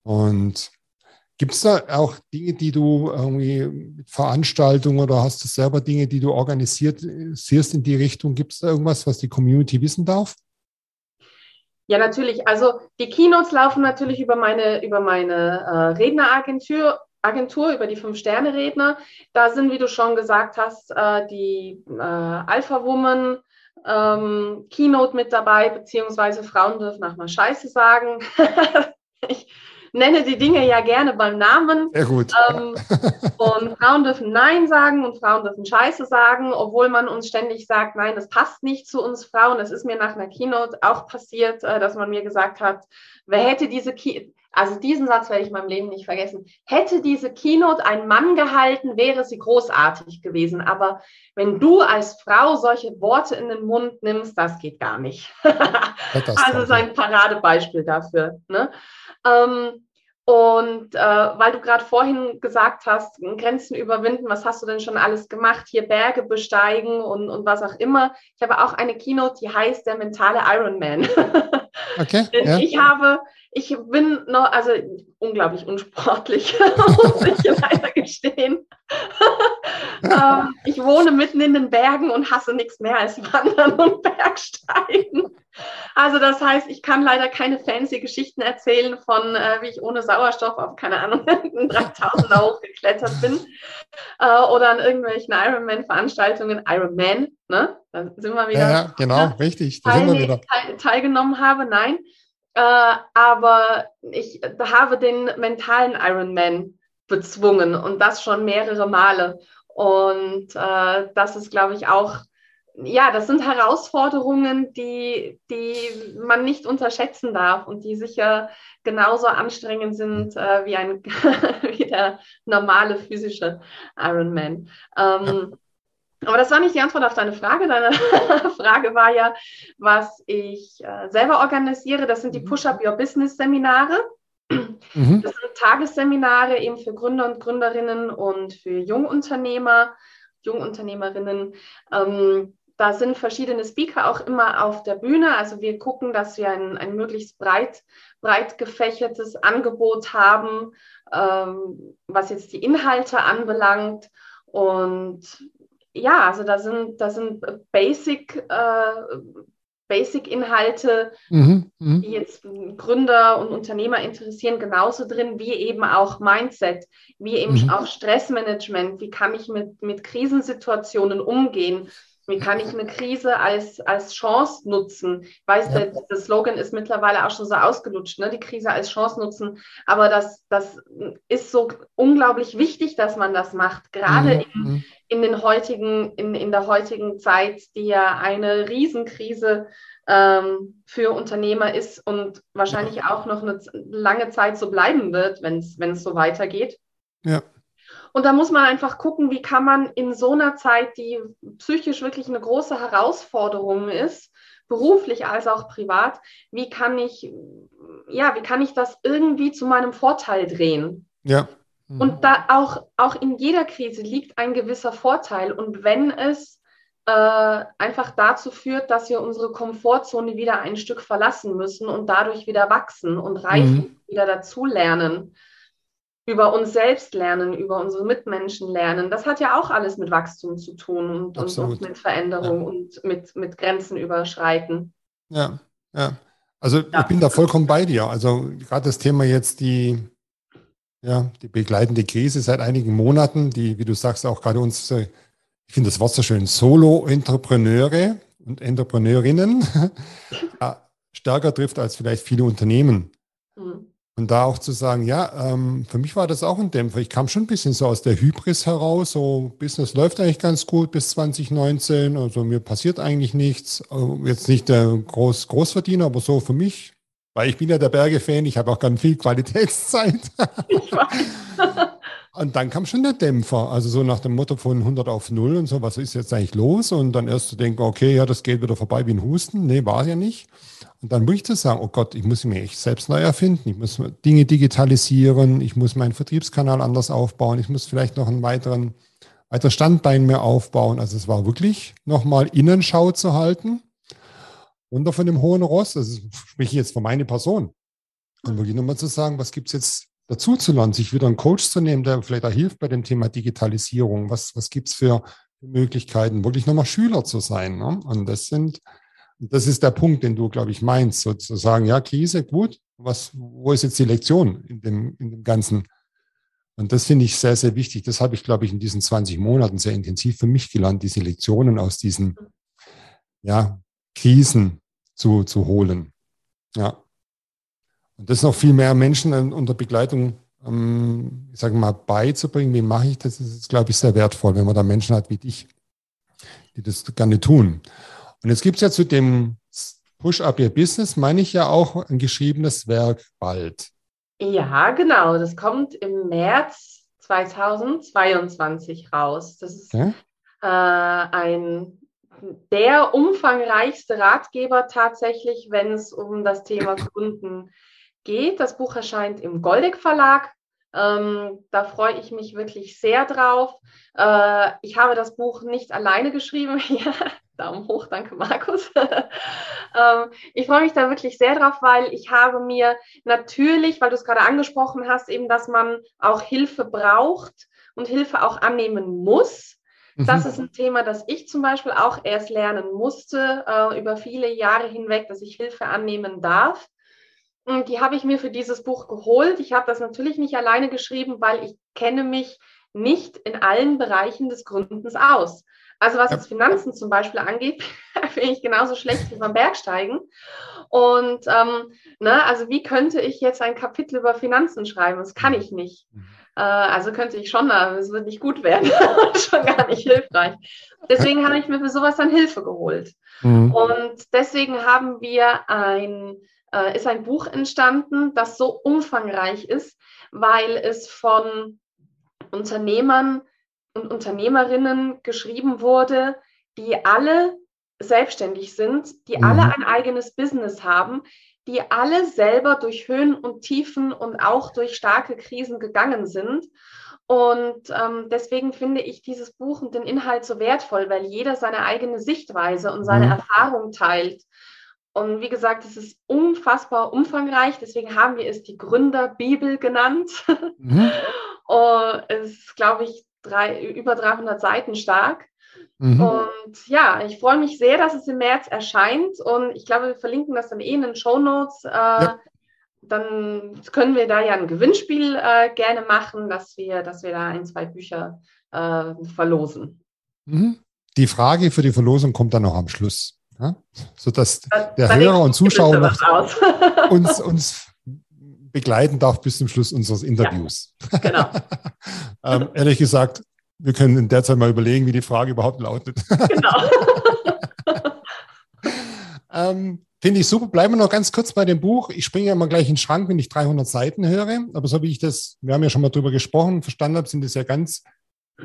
S1: Und Gibt es da auch Dinge, die du irgendwie mit Veranstaltungen oder hast du selber Dinge, die du organisiert siehst in die Richtung? Gibt es da irgendwas, was die Community wissen darf?
S2: Ja, natürlich. Also die Keynotes laufen natürlich über meine, über meine äh, Redneragentur, Agentur, über die Fünf-Sterne-Redner. Da sind, wie du schon gesagt hast, äh, die äh, Alpha Woman ähm, Keynote mit dabei, beziehungsweise Frauen dürfen auch mal Scheiße sagen. ich, nenne die Dinge ja gerne beim Namen.
S1: Sehr gut. Ähm,
S2: und Frauen dürfen Nein sagen und Frauen dürfen Scheiße sagen, obwohl man uns ständig sagt, nein, das passt nicht zu uns Frauen. Es ist mir nach einer Keynote auch passiert, äh, dass man mir gesagt hat, wer hätte diese Keynote, also diesen Satz werde ich in meinem Leben nicht vergessen. Hätte diese Keynote ein Mann gehalten, wäre sie großartig gewesen. Aber wenn du als Frau solche Worte in den Mund nimmst, das geht gar nicht. also sein Paradebeispiel dafür. Ne? Ähm, und äh, weil du gerade vorhin gesagt hast, Grenzen überwinden, was hast du denn schon alles gemacht? Hier Berge besteigen und, und was auch immer. Ich habe auch eine Keynote, die heißt der mentale Ironman.
S1: Okay.
S2: ja. Ich habe, ich bin noch, also unglaublich unsportlich, muss ich leider gestehen. ähm, ich wohne mitten in den Bergen und hasse nichts mehr als Wandern und Bergsteigen. Also das heißt, ich kann leider keine fancy Geschichten erzählen von, äh, wie ich ohne Sauerstoff auf, keine Ahnung, 3000 hochgeklettert bin äh, oder an irgendwelchen Ironman-Veranstaltungen, Ironman, ne? Da sind wir wieder.
S1: Ja, ja genau, ja, richtig. Da
S2: sind wir wieder. Teil, teilgenommen habe, nein. Äh, aber ich habe den mentalen Ironman bezwungen und das schon mehrere Male. Und äh, das ist, glaube ich, auch ja, das sind Herausforderungen, die, die man nicht unterschätzen darf und die sicher genauso anstrengend sind äh, wie, ein, wie der normale physische Ironman. Ähm. Aber das war nicht die Antwort auf deine Frage. Deine Frage war ja, was ich äh, selber organisiere. Das sind die mhm. Push-Up Your Business Seminare. Mhm. Das sind Tagesseminare eben für Gründer und Gründerinnen und für Jungunternehmer, Jungunternehmerinnen. Ähm, da sind verschiedene Speaker auch immer auf der Bühne. Also wir gucken, dass wir ein, ein möglichst breit, breit gefächertes Angebot haben, ähm, was jetzt die Inhalte anbelangt. Und ja, also da sind, da sind Basic, äh, Basic-Inhalte, mhm, mh. die jetzt Gründer und Unternehmer interessieren, genauso drin wie eben auch Mindset, wie eben mhm. auch Stressmanagement, wie kann ich mit, mit Krisensituationen umgehen, wie kann ich eine Krise als, als Chance nutzen? Ich weiß, ja. der, der, Slogan ist mittlerweile auch schon so ausgelutscht, ne? die Krise als Chance nutzen. Aber das, das ist so unglaublich wichtig, dass man das macht, gerade mhm. in, mhm. In, den heutigen, in, in der heutigen Zeit, die ja eine Riesenkrise ähm, für Unternehmer ist und wahrscheinlich auch noch eine lange Zeit so bleiben wird, wenn es so weitergeht.
S1: Ja.
S2: Und da muss man einfach gucken, wie kann man in so einer Zeit, die psychisch wirklich eine große Herausforderung ist, beruflich als auch privat, wie kann ich, ja, wie kann ich das irgendwie zu meinem Vorteil drehen?
S1: Ja.
S2: Mhm. Und da auch, auch in jeder Krise liegt ein gewisser Vorteil. Und wenn es äh, einfach dazu führt, dass wir unsere Komfortzone wieder ein Stück verlassen müssen und dadurch wieder wachsen und reifen, mhm. wieder dazulernen, über uns selbst lernen, über unsere Mitmenschen lernen. Das hat ja auch alles mit Wachstum zu tun und, und mit Veränderung ja. und mit, mit Grenzen überschreiten.
S1: Ja, ja. Also ja. ich bin da vollkommen bei dir. Also gerade das Thema jetzt die, ja, die begleitende Krise seit einigen Monaten, die, wie du sagst, auch gerade uns, ich finde das Wort so schön, Solo-Entrepreneure und Entrepreneurinnen stärker trifft als vielleicht viele Unternehmen. Mhm. Und da auch zu sagen, ja, ähm, für mich war das auch ein Dämpfer. Ich kam schon ein bisschen so aus der Hybris heraus. So, Business läuft eigentlich ganz gut bis 2019. Also mir passiert eigentlich nichts. Also jetzt nicht der Groß Großverdiener, aber so für mich, weil ich bin ja der Berge-Fan, ich habe auch ganz viel Qualitätszeit. Ich weiß. Und dann kam schon der Dämpfer, also so nach dem Motto von 100 auf 0 und so, was ist jetzt eigentlich los? Und dann erst zu denken, okay, ja, das geht wieder vorbei wie ein Husten. Nee, war es ja nicht. Und dann wirklich zu sagen, oh Gott, ich muss mich echt selbst neu erfinden, ich muss Dinge digitalisieren, ich muss meinen Vertriebskanal anders aufbauen, ich muss vielleicht noch einen weiteren, weiteren Standbein mehr aufbauen. Also es war wirklich nochmal Innenschau zu halten, runter von dem hohen Ross, das spreche ich jetzt für meine Person. Und wirklich nochmal zu sagen, was gibt es jetzt dazu zu lernen, sich wieder einen Coach zu nehmen, der vielleicht auch hilft bei dem Thema Digitalisierung. Was, was gibt es für Möglichkeiten, wirklich nochmal Schüler zu sein? Ne? Und das sind das ist der Punkt, den du, glaube ich, meinst, sozusagen, ja, Krise, gut, was, wo ist jetzt die Lektion in dem, in dem Ganzen? Und das finde ich sehr, sehr wichtig. Das habe ich, glaube ich, in diesen 20 Monaten sehr intensiv für mich gelernt, diese Lektionen aus diesen, ja, Krisen zu, zu holen. Ja. Und das noch viel mehr Menschen unter Begleitung, ähm, ich sage mal, beizubringen. Wie mache ich das? Das ist, glaube ich, sehr wertvoll, wenn man da Menschen hat wie dich, die das gerne tun. Und jetzt gibt es ja zu dem Push Up Your Business, meine ich ja auch ein geschriebenes Werk bald.
S2: Ja, genau. Das kommt im März 2022 raus. Das ist okay. äh, ein der umfangreichste Ratgeber tatsächlich, wenn es um das Thema Kunden geht. Das Buch erscheint im Goldeck Verlag. Ähm, da freue ich mich wirklich sehr drauf. Äh, ich habe das Buch nicht alleine geschrieben. Daumen hoch, danke Markus. ähm, ich freue mich da wirklich sehr drauf, weil ich habe mir natürlich, weil du es gerade angesprochen hast, eben, dass man auch Hilfe braucht und Hilfe auch annehmen muss. Das mhm. ist ein Thema, das ich zum Beispiel auch erst lernen musste äh, über viele Jahre hinweg, dass ich Hilfe annehmen darf. Und die habe ich mir für dieses Buch geholt. Ich habe das natürlich nicht alleine geschrieben, weil ich kenne mich nicht in allen Bereichen des Gründens aus. Also was ja. jetzt Finanzen zum Beispiel angeht, bin ich genauso schlecht wie beim Bergsteigen. Und ähm, ne, also wie könnte ich jetzt ein Kapitel über Finanzen schreiben? Das kann ich nicht. Äh, also könnte ich schon, aber es wird nicht gut werden. schon gar nicht hilfreich. Deswegen habe ich mir für sowas dann Hilfe geholt. Mhm. Und deswegen haben wir ein, äh, ist ein Buch entstanden, das so umfangreich ist, weil es von Unternehmern und Unternehmerinnen geschrieben wurde, die alle selbstständig sind, die mhm. alle ein eigenes Business haben, die alle selber durch Höhen und Tiefen und auch durch starke Krisen gegangen sind. Und ähm, deswegen finde ich dieses Buch und den Inhalt so wertvoll, weil jeder seine eigene Sichtweise und seine mhm. Erfahrung teilt. Und wie gesagt, es ist unfassbar umfangreich. Deswegen haben wir es die Gründerbibel genannt. Mhm. und es ist, glaube ich, drei, über 300 Seiten stark. Mhm. Und ja, ich freue mich sehr, dass es im März erscheint und ich glaube, wir verlinken das dann eh in den Show Notes. Äh, ja. Dann können wir da ja ein Gewinnspiel äh, gerne machen, dass wir, dass wir da ein, zwei Bücher äh, verlosen.
S1: Mhm. Die Frage für die Verlosung kommt dann noch am Schluss, ja? sodass das, der Hörer und Zuschauer noch uns, uns begleiten darf bis zum Schluss unseres Interviews. Ja, genau. ähm, ehrlich gesagt, wir können in der Zeit mal überlegen, wie die Frage überhaupt lautet. Genau. ähm, Finde ich super. Bleiben wir noch ganz kurz bei dem Buch. Ich springe ja mal gleich in den Schrank, wenn ich 300 Seiten höre. Aber so wie ich das, wir haben ja schon mal drüber gesprochen, verstanden habe, sind es ja ganz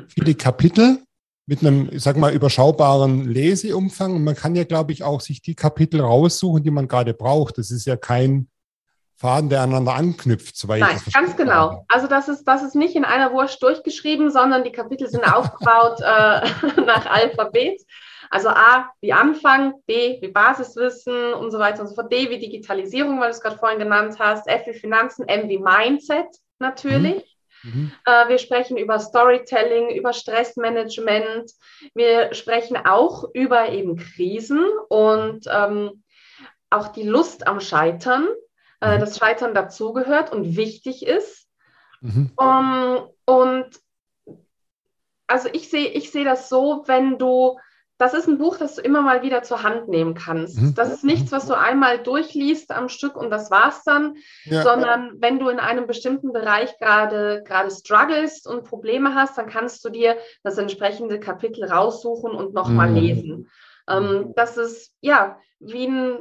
S1: viele Kapitel mit einem, ich sag mal, überschaubaren Leseumfang. Und man kann ja, glaube ich, auch sich die Kapitel raussuchen, die man gerade braucht. Das ist ja kein Faden, der aneinander anknüpft.
S2: Soweit Nein, ganz genau. Habe. Also das ist, das ist nicht in einer Wurst durchgeschrieben, sondern die Kapitel sind aufgebaut äh, nach Alphabet. Also A wie Anfang, B wie Basiswissen und so weiter und so fort, D wie Digitalisierung, weil du es gerade vorhin genannt hast, F wie Finanzen, M wie Mindset natürlich. Mhm. Mhm. Äh, wir sprechen über Storytelling, über Stressmanagement. Wir sprechen auch über eben Krisen und ähm, auch die Lust am Scheitern äh, mhm. das Scheitern dazugehört und wichtig ist. Mhm. Um, und also ich sehe ich seh das so, wenn du, das ist ein Buch, das du immer mal wieder zur Hand nehmen kannst. Mhm. Das ist nichts, was du einmal durchliest am Stück und das war's dann, ja. sondern wenn du in einem bestimmten Bereich gerade gerade struggles und Probleme hast, dann kannst du dir das entsprechende Kapitel raussuchen und nochmal mhm. lesen. Ähm, das ist ja wie ein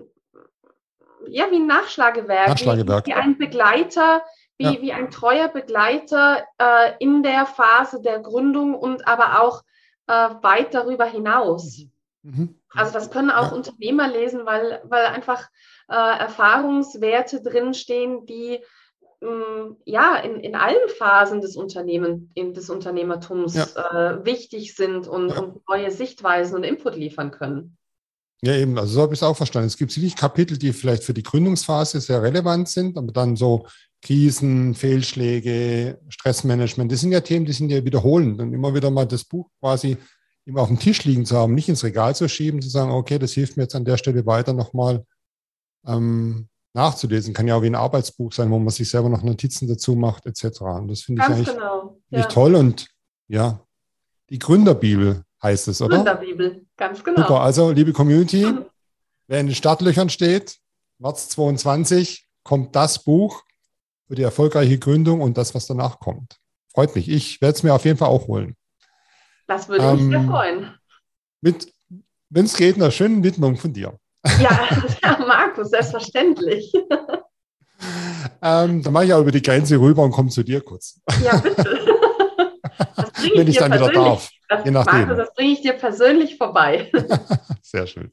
S2: ja, wie ein Nachschlagewerk, Nachschlagewerk. Wie, wie ein Begleiter, wie, ja. wie ein treuer Begleiter äh, in der Phase der Gründung und aber auch äh, weit darüber hinaus. Mhm. mhm. Also das können auch ja. Unternehmer lesen, weil, weil einfach äh, Erfahrungswerte drinstehen, die mm, ja, in, in allen Phasen des, Unternehmen, des Unternehmertums ja. äh, wichtig sind und, und, neue Sichtweisen und Input liefern können.
S1: Ja, eben, also so habe ich es auch verstanden. Es gibt sicherlich Kapitel, die vielleicht für die Gründungsphase sehr relevant sind, aber dann so Krisen, Fehlschläge, Stressmanagement, das sind ja Themen, die sind ja wiederholend und immer wieder mal das Buch quasi immer auf dem Tisch liegen zu haben, nicht ins Regal zu schieben, zu sagen, okay, das hilft mir jetzt an der Stelle weiter nochmal ähm, nachzulesen. Kann ja auch wie ein Arbeitsbuch sein, wo man sich selber noch Notizen dazu macht, etc. Und das finde ich eigentlich genau. ja. toll und ja, die Gründerbibel heißt es, oder?
S2: Gründerbibel, ganz genau.
S1: Super, also liebe Community, wer in den Startlöchern steht, März 22, kommt das Buch für die erfolgreiche Gründung und das, was danach kommt. Freut mich. Ich werde es mir auf jeden Fall auch holen.
S2: Das würde ähm, mich sehr freuen.
S1: Mit, wenn es geht, einer schönen Widmung von dir.
S2: Ja, ja Markus, selbstverständlich.
S1: Ähm, dann mache ich auch über die Grenze rüber und komme zu dir kurz.
S2: Ja, bitte.
S1: Das bringe ich Wenn ich dir dann wieder darf.
S2: Das, je nachdem. Markus, das bringe ich dir persönlich vorbei.
S1: Sehr schön.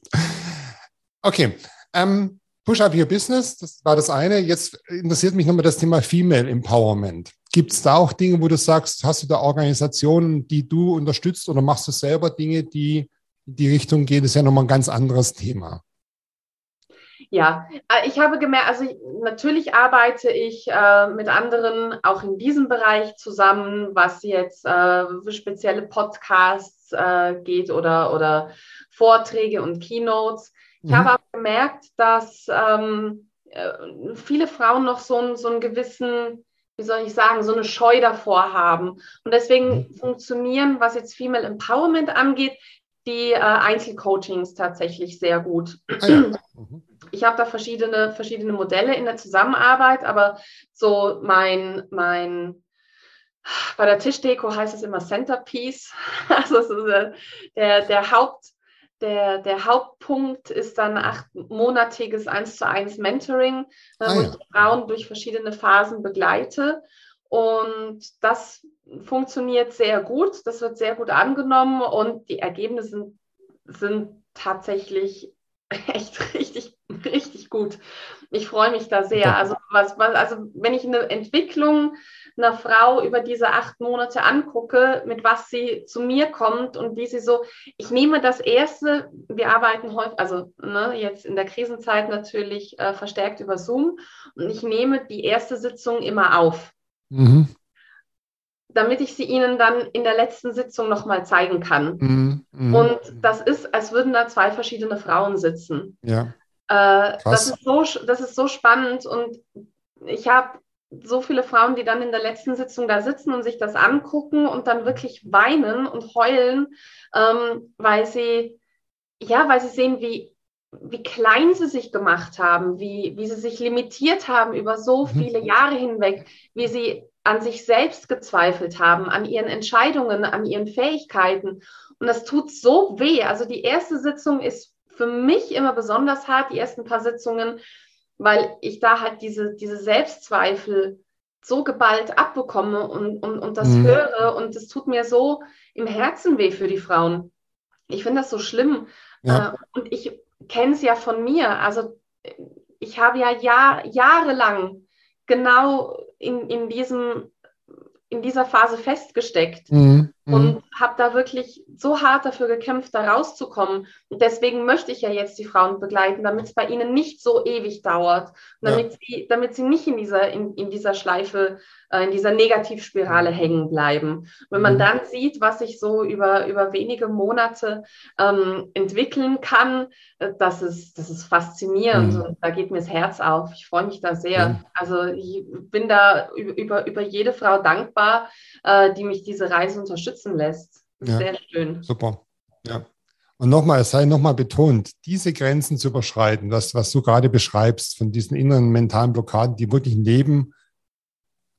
S1: Okay. Ähm, Push-Up Your Business, das war das eine. Jetzt interessiert mich nochmal das Thema Female Empowerment. Gibt es da auch Dinge, wo du sagst, hast du da Organisationen, die du unterstützt oder machst du selber Dinge, die in die Richtung gehen? Das ist ja nochmal ein ganz anderes Thema.
S2: Ja, äh, ich habe gemerkt, also natürlich arbeite ich äh, mit anderen auch in diesem Bereich zusammen, was jetzt äh, für spezielle Podcasts äh, geht oder, oder Vorträge und Keynotes. Ich mhm. habe aber gemerkt, dass ähm, äh, viele Frauen noch so, ein, so einen gewissen, wie soll ich sagen, so eine Scheu davor haben. Und deswegen mhm. funktionieren, was jetzt Female Empowerment angeht, die äh, Einzelcoachings tatsächlich sehr gut. Ah, ja. mhm. Ich habe da verschiedene, verschiedene Modelle in der Zusammenarbeit, aber so mein, mein bei der Tischdeko heißt es immer Centerpiece. Also ist, der, der, Haupt, der, der Hauptpunkt ist dann achtmonatiges 1 zu 1 Mentoring, äh, ah, wo ja. ich Frauen durch verschiedene Phasen begleite. Und das funktioniert sehr gut, das wird sehr gut angenommen und die Ergebnisse sind, sind tatsächlich echt richtig, richtig gut. Ich freue mich da sehr. Also, was, was, also wenn ich eine Entwicklung einer Frau über diese acht Monate angucke, mit was sie zu mir kommt und wie sie so, ich nehme das erste, wir arbeiten häufig, also ne, jetzt in der Krisenzeit natürlich äh, verstärkt über Zoom und ich nehme die erste Sitzung immer auf. Mhm. Damit ich sie Ihnen dann in der letzten Sitzung nochmal zeigen kann. Mhm. Mhm. Und das ist, als würden da zwei verschiedene Frauen sitzen.
S1: Ja.
S2: Äh, das, ist so, das ist so spannend und ich habe so viele Frauen, die dann in der letzten Sitzung da sitzen und sich das angucken und dann wirklich weinen und heulen, ähm, weil sie, ja, weil sie sehen, wie, wie klein sie sich gemacht haben, wie, wie sie sich limitiert haben über so mhm. viele Jahre hinweg, wie sie an sich selbst gezweifelt haben, an ihren Entscheidungen, an ihren Fähigkeiten. Und das tut so weh. Also die erste Sitzung ist für mich immer besonders hart, die ersten paar Sitzungen, weil ich da halt diese, diese Selbstzweifel so geballt abbekomme und, und, und das mhm. höre. Und es tut mir so im Herzen weh für die Frauen. Ich finde das so schlimm. Ja. Äh, und ich kenne es ja von mir. Also ich habe ja Jahr, jahrelang genau in, in, diesem, in dieser Phase festgesteckt. Mhm. Mhm. Und habe da wirklich so hart dafür gekämpft, da rauszukommen. Und deswegen möchte ich ja jetzt die Frauen begleiten, damit es bei ihnen nicht so ewig dauert, damit, ja. sie, damit sie nicht in dieser, in, in dieser Schleife, in dieser Negativspirale hängen bleiben. Wenn man mhm. dann sieht, was sich so über, über wenige Monate ähm, entwickeln kann, äh, das, ist, das ist faszinierend. Mhm. Und da geht mir das Herz auf. Ich freue mich da sehr. Mhm. Also ich bin da über, über jede Frau dankbar, äh, die mich diese Reise unterstützen lässt. Ja, sehr schön.
S1: Super. Ja. Und nochmal, es sei nochmal betont, diese Grenzen zu überschreiten, das, was du gerade beschreibst, von diesen inneren mentalen Blockaden, die wirklich ein Leben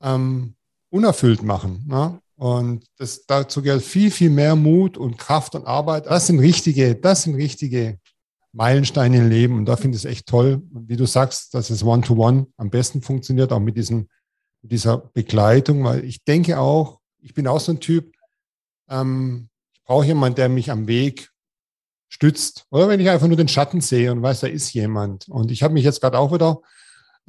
S1: ähm, unerfüllt machen. Ne? Und das, dazu gehört viel, viel mehr Mut und Kraft und Arbeit. Das sind richtige, das sind richtige Meilensteine im Leben. Und da finde ich es echt toll. Wie du sagst, dass es One-to-One -One am besten funktioniert, auch mit, diesem, dieser Begleitung, weil ich denke auch, ich bin auch so ein Typ, ähm, ich brauche jemanden, der mich am Weg stützt. Oder wenn ich einfach nur den Schatten sehe und weiß, da ist jemand. Und ich habe mich jetzt gerade auch wieder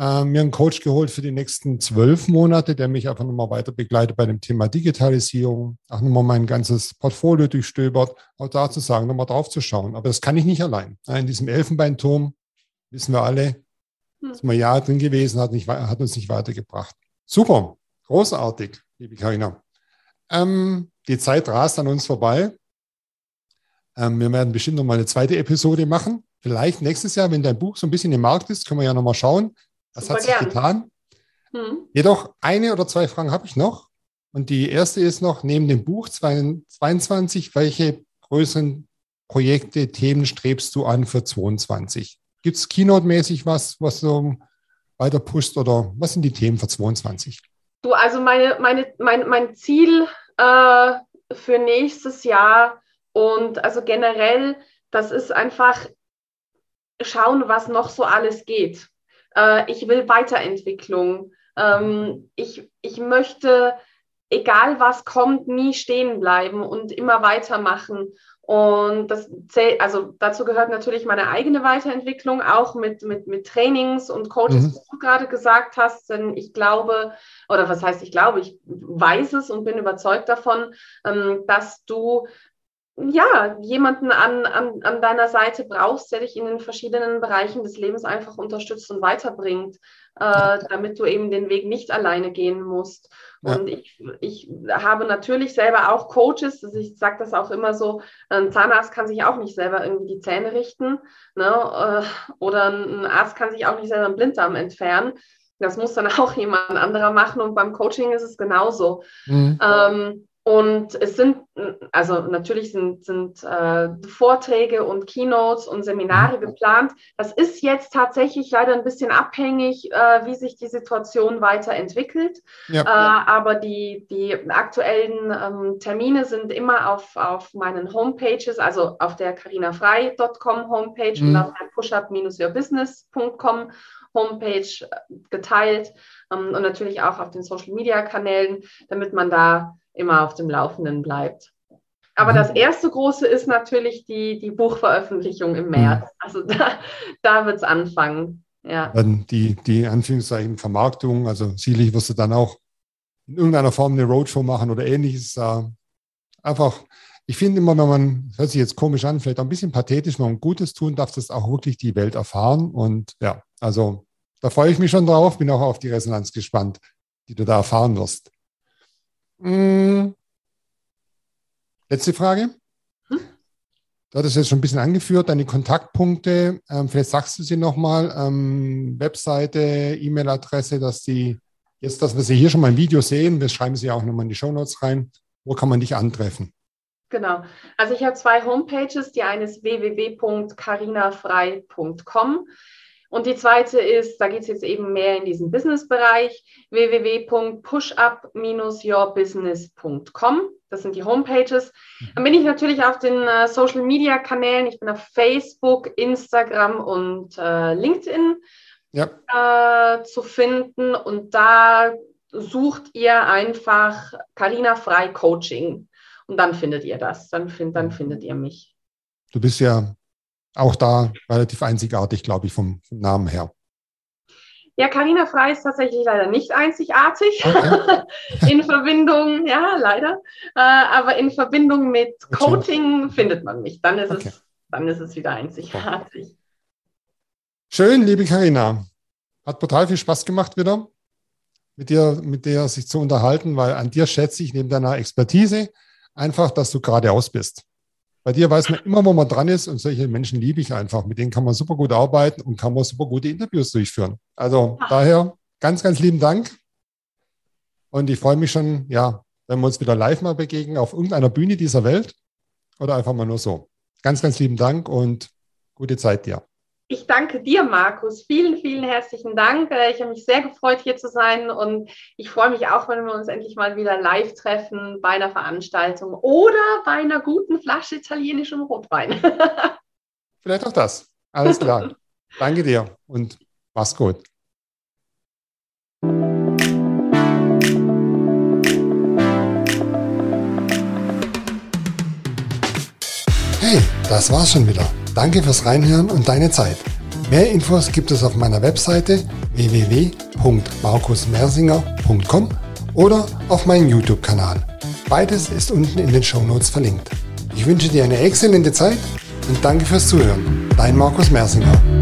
S1: äh, mir einen Coach geholt für die nächsten zwölf Monate, der mich einfach nochmal weiter begleitet bei dem Thema Digitalisierung, auch nochmal mein ganzes Portfolio durchstöbert, auch da zu sagen, nochmal drauf zu schauen. Aber das kann ich nicht allein. In diesem Elfenbeinturm, wissen wir alle, hm. sind wir ja drin gewesen, hat, nicht, hat uns nicht weitergebracht. Super, großartig, liebe Karina. Ähm, die Zeit rast an uns vorbei. Ähm, wir werden bestimmt noch mal eine zweite Episode machen. Vielleicht nächstes Jahr, wenn dein Buch so ein bisschen im Markt ist, können wir ja noch mal schauen. Was Super hat sich gern. getan? Hm. Jedoch eine oder zwei Fragen habe ich noch. Und die erste ist noch, neben dem Buch 22, welche größeren Projekte, Themen strebst du an für 22? Gibt es Keynote-mäßig was, was du weiter pusht oder was sind die Themen für 22?
S2: Du, also meine, meine, mein, mein Ziel äh, für nächstes Jahr und also generell, das ist einfach schauen, was noch so alles geht. Äh, ich will Weiterentwicklung. Ähm, ich, ich möchte, egal was kommt, nie stehen bleiben und immer weitermachen. Und das zählt, also dazu gehört natürlich meine eigene Weiterentwicklung, auch mit, mit, mit Trainings und Coaches, mhm. wie du gerade gesagt hast. Denn ich glaube, oder was heißt ich glaube, ich weiß es und bin überzeugt davon, ähm, dass du ja, jemanden an, an, an deiner Seite brauchst, der dich in den verschiedenen Bereichen des Lebens einfach unterstützt und weiterbringt, äh, damit du eben den Weg nicht alleine gehen musst. Ja. Und ich, ich habe natürlich selber auch Coaches, also ich sage das auch immer so, ein Zahnarzt kann sich auch nicht selber irgendwie die Zähne richten ne? Äh, oder ein Arzt kann sich auch nicht selber einen Blinddarm entfernen. Das muss dann auch jemand anderer machen und beim Coaching ist es genauso. Mhm. Ähm, und es sind, also natürlich sind, sind äh, Vorträge und Keynotes und Seminare mhm. geplant. Das ist jetzt tatsächlich leider ein bisschen abhängig, äh, wie sich die Situation weiterentwickelt. Ja. Äh, aber die, die aktuellen ähm, Termine sind immer auf, auf meinen Homepages, also auf der carinafrei.com Homepage mhm. und auf der pushup-yourbusiness.com Homepage äh, geteilt ähm, und natürlich auch auf den Social Media Kanälen, damit man da immer auf dem Laufenden bleibt. Aber mhm. das erste große ist natürlich die, die Buchveröffentlichung im März. Mhm. Also da, da wird es anfangen. Ja.
S1: Dann die, die Anführungszeichen Vermarktung, also sicherlich wirst du dann auch in irgendeiner Form eine Roadshow machen oder ähnliches. Äh, einfach, ich finde immer, wenn man, hört sich jetzt komisch an, vielleicht auch ein bisschen pathetisch, wenn man Gutes tun darf, das auch wirklich die Welt erfahren. Und ja, also da freue ich mich schon drauf, bin auch auf die Resonanz gespannt, die du da erfahren wirst. Hm. Letzte Frage. Hm? Du hattest jetzt schon ein bisschen angeführt, deine Kontaktpunkte. Ähm, vielleicht sagst du sie nochmal. Ähm, Webseite, E-Mail-Adresse, dass die, jetzt, dass wir sie hier schon mal im Video sehen, wir schreiben sie auch nochmal in die Show Notes rein. Wo kann man dich antreffen?
S2: Genau. Also ich habe zwei Homepages. Die eine ist www.carinafrei.com. Und die zweite ist, da geht es jetzt eben mehr in diesen Business-Bereich, www.pushup-yourbusiness.com. Das sind die Homepages. Mhm. Dann bin ich natürlich auf den äh, Social-Media-Kanälen. Ich bin auf Facebook, Instagram und äh, LinkedIn ja. äh, zu finden. Und da sucht ihr einfach Carina Frei Coaching. Und dann findet ihr das. Dann, find, dann mhm. findet ihr mich.
S1: Du bist ja auch da relativ einzigartig, glaube ich, vom, vom Namen her.
S2: Ja, Karina Frei ist tatsächlich leider nicht einzigartig okay. in Verbindung, ja, leider. Äh, aber in Verbindung mit Coaching okay. findet man mich. Dann ist, okay. es, dann ist es wieder einzigartig.
S1: Schön, liebe Karina. Hat total viel Spaß gemacht wieder, mit dir, mit dir sich zu unterhalten, weil an dir schätze ich neben deiner Expertise einfach, dass du geradeaus bist. Bei dir weiß man immer, wo man dran ist und solche Menschen liebe ich einfach. Mit denen kann man super gut arbeiten und kann man super gute Interviews durchführen. Also Ach. daher ganz, ganz lieben Dank. Und ich freue mich schon, ja, wenn wir uns wieder live mal begegnen auf irgendeiner Bühne dieser Welt oder einfach mal nur so. Ganz, ganz lieben Dank und gute Zeit dir.
S2: Ich danke dir, Markus. Vielen, vielen herzlichen Dank. Äh, ich habe mich sehr gefreut, hier zu sein und ich freue mich auch, wenn wir uns endlich mal wieder live treffen bei einer Veranstaltung oder bei einer guten Flasche italienischem Rotwein.
S1: Vielleicht auch das. Alles klar. danke dir und mach's gut. Hey, das war's schon wieder. Danke fürs Reinhören und deine Zeit. Mehr Infos gibt es auf meiner Webseite www.markusmersinger.com oder auf meinem YouTube-Kanal. Beides ist unten in den Show Notes verlinkt. Ich wünsche dir eine exzellente Zeit und danke fürs Zuhören. Dein Markus Mersinger.